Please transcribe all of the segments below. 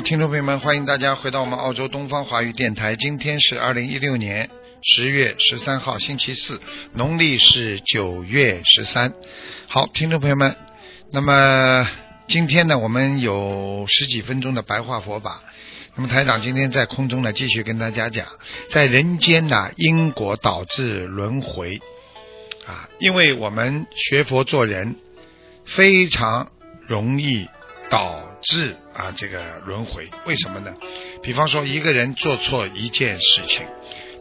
听众朋友们，欢迎大家回到我们澳洲东方华语电台。今天是二零一六年十月十三号，星期四，农历是九月十三。好，听众朋友们，那么今天呢，我们有十几分钟的白话佛法。那么台长今天在空中呢，继续跟大家讲，在人间呢，因果导致轮回啊，因为我们学佛做人非常容易导治啊这个轮回，为什么呢？比方说一个人做错一件事情，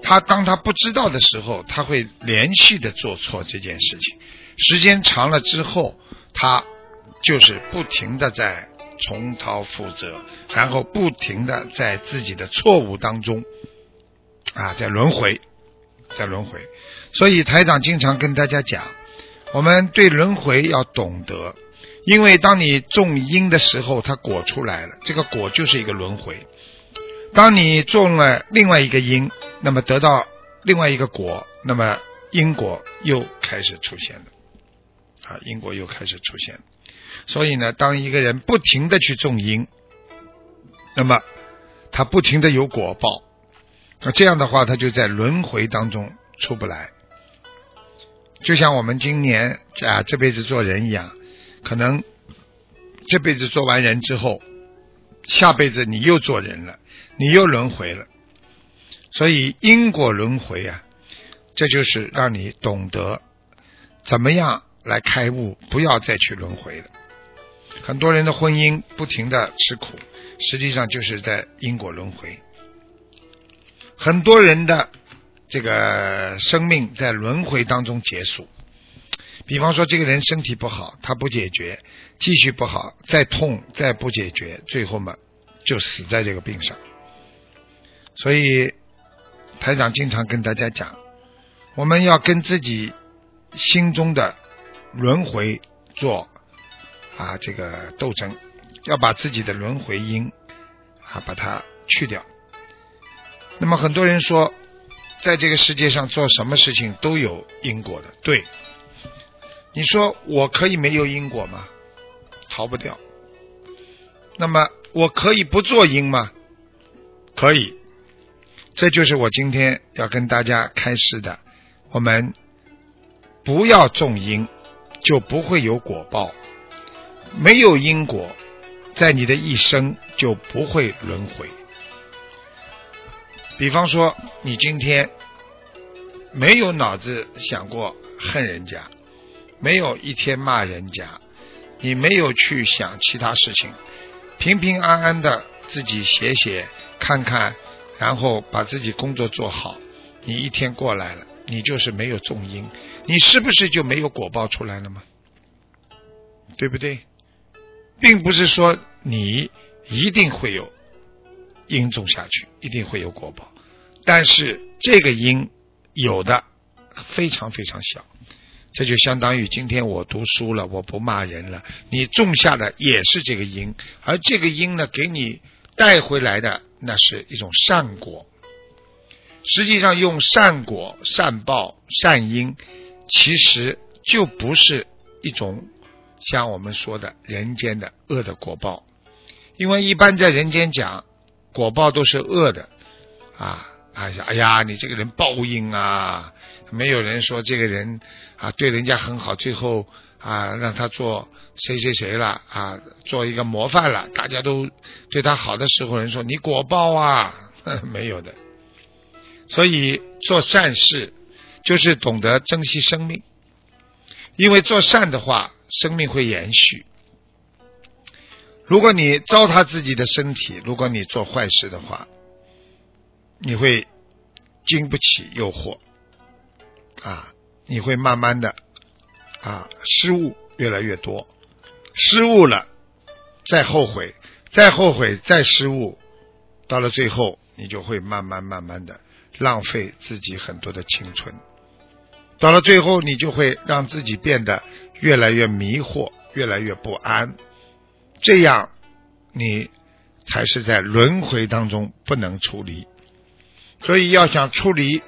他当他不知道的时候，他会连续的做错这件事情，时间长了之后，他就是不停的在重蹈覆辙，然后不停的在自己的错误当中啊在轮回，在轮回。所以台长经常跟大家讲，我们对轮回要懂得。因为当你种因的时候，它果出来了，这个果就是一个轮回。当你种了另外一个因，那么得到另外一个果，那么因果又开始出现了，啊，因果又开始出现。所以呢，当一个人不停的去种因，那么他不停的有果报，那这样的话，他就在轮回当中出不来。就像我们今年啊这辈子做人一样。可能这辈子做完人之后，下辈子你又做人了，你又轮回了。所以因果轮回啊，这就是让你懂得怎么样来开悟，不要再去轮回了。很多人的婚姻不停的吃苦，实际上就是在因果轮回。很多人的这个生命在轮回当中结束。比方说，这个人身体不好，他不解决，继续不好，再痛，再不解决，最后嘛，就死在这个病上。所以，台长经常跟大家讲，我们要跟自己心中的轮回做啊这个斗争，要把自己的轮回因啊把它去掉。那么很多人说，在这个世界上做什么事情都有因果的，对。你说我可以没有因果吗？逃不掉。那么我可以不做因吗？可以。这就是我今天要跟大家开示的。我们不要种因，就不会有果报。没有因果，在你的一生就不会轮回。比方说，你今天没有脑子想过恨人家。没有一天骂人家，你没有去想其他事情，平平安安的自己写写看看，然后把自己工作做好，你一天过来了，你就是没有种因，你是不是就没有果报出来了吗？对不对？并不是说你一定会有因种下去，一定会有果报，但是这个因有的非常非常小。这就相当于今天我读书了，我不骂人了。你种下的也是这个因，而这个因呢，给你带回来的那是一种善果。实际上，用善果、善报、善因，其实就不是一种像我们说的人间的恶的果报。因为一般在人间讲果报都是恶的啊。哎呀，哎呀，你这个人报应啊！没有人说这个人啊对人家很好，最后啊让他做谁谁谁了啊，做一个模范了。大家都对他好的时候，人说你果报啊，没有的。所以做善事就是懂得珍惜生命，因为做善的话，生命会延续。如果你糟蹋自己的身体，如果你做坏事的话。你会经不起诱惑啊！你会慢慢的啊，失误越来越多，失误了再后悔，再后悔再失误，到了最后，你就会慢慢慢慢的浪费自己很多的青春，到了最后，你就会让自己变得越来越迷惑，越来越不安，这样你才是在轮回当中不能出离。所以要想出离，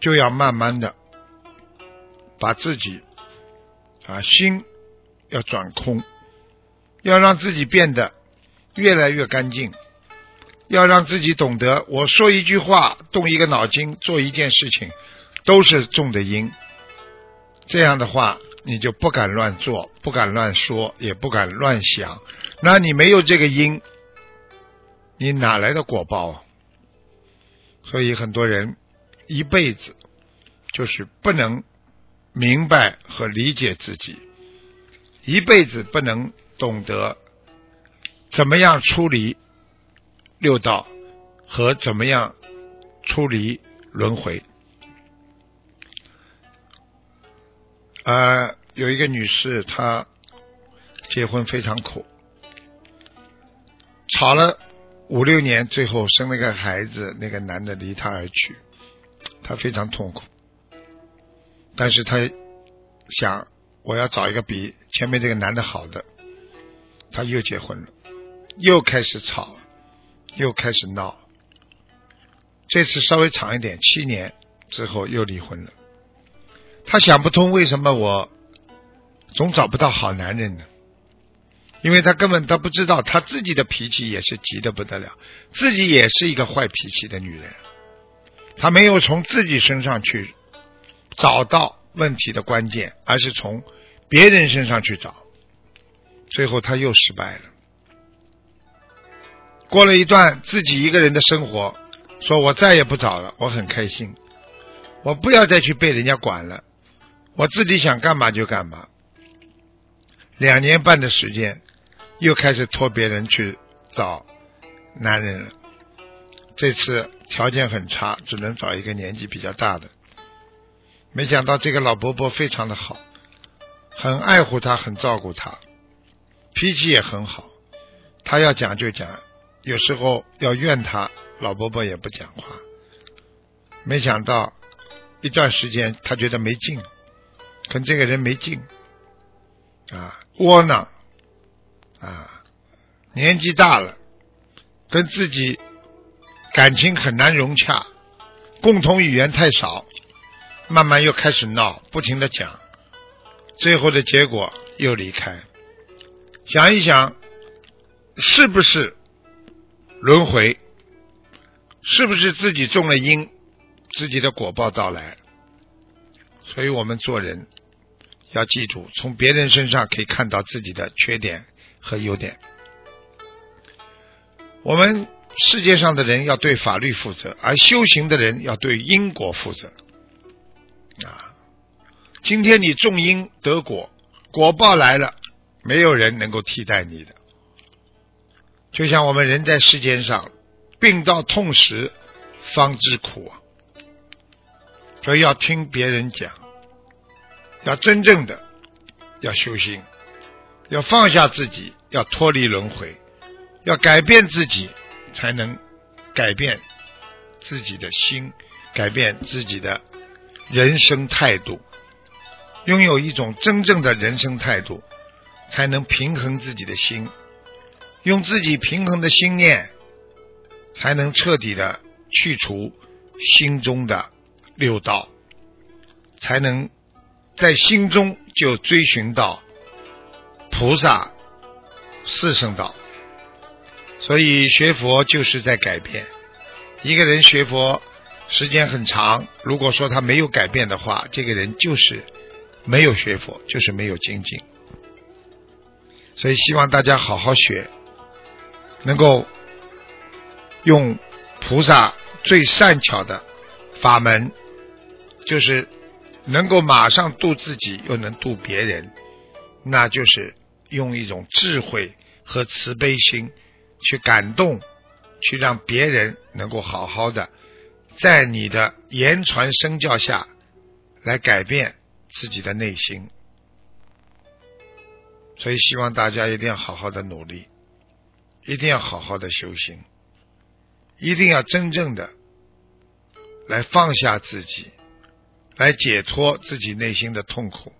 就要慢慢的把自己啊心要转空，要让自己变得越来越干净。要让自己懂得，我说一句话，动一个脑筋，做一件事情，都是种的因。这样的话，你就不敢乱做，不敢乱说，也不敢乱想。那你没有这个因，你哪来的果报啊？所以很多人一辈子就是不能明白和理解自己，一辈子不能懂得怎么样处理。六道和怎么样出离轮回？呃，有一个女士，她结婚非常苦，吵了五六年，最后生了个孩子，那个男的离她而去，她非常痛苦。但是她想，我要找一个比前面这个男的好的，她又结婚了，又开始吵。又开始闹，这次稍微长一点，七年之后又离婚了。他想不通为什么我总找不到好男人呢？因为他根本他不知道他自己的脾气也是急得不得了，自己也是一个坏脾气的女人。他没有从自己身上去找到问题的关键，而是从别人身上去找，最后他又失败了。过了一段自己一个人的生活，说我再也不找了，我很开心，我不要再去被人家管了，我自己想干嘛就干嘛。两年半的时间，又开始托别人去找男人了。这次条件很差，只能找一个年纪比较大的。没想到这个老伯伯非常的好，很爱护他，很照顾他，脾气也很好，他要讲就讲。有时候要怨他，老伯伯也不讲话。没想到一段时间，他觉得没劲，跟这个人没劲，啊，窝囊，啊，年纪大了，跟自己感情很难融洽，共同语言太少，慢慢又开始闹，不停的讲，最后的结果又离开。想一想，是不是？轮回是不是自己种了因，自己的果报到来？所以我们做人要记住，从别人身上可以看到自己的缺点和优点。我们世界上的人要对法律负责，而修行的人要对因果负责。啊，今天你种因得果，果报来了，没有人能够替代你的。就像我们人在世间上，病到痛时方知苦啊，所以要听别人讲，要真正的要修心，要放下自己，要脱离轮回，要改变自己，才能改变自己的心，改变自己的人生态度，拥有一种真正的人生态度，才能平衡自己的心。用自己平衡的心念，才能彻底的去除心中的六道，才能在心中就追寻到菩萨四圣道。所以学佛就是在改变。一个人学佛时间很长，如果说他没有改变的话，这个人就是没有学佛，就是没有精进。所以希望大家好好学。能够用菩萨最善巧的法门，就是能够马上度自己，又能度别人，那就是用一种智慧和慈悲心去感动，去让别人能够好好的在你的言传身教下来改变自己的内心。所以，希望大家一定要好好的努力。一定要好好的修行，一定要真正的来放下自己，来解脱自己内心的痛苦。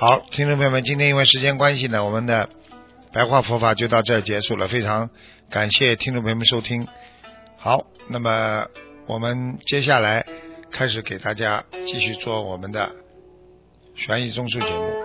好，听众朋友们，今天因为时间关系呢，我们的白话佛法就到这结束了。非常感谢听众朋友们收听。好，那么我们接下来。开始给大家继续做我们的悬疑综述节目。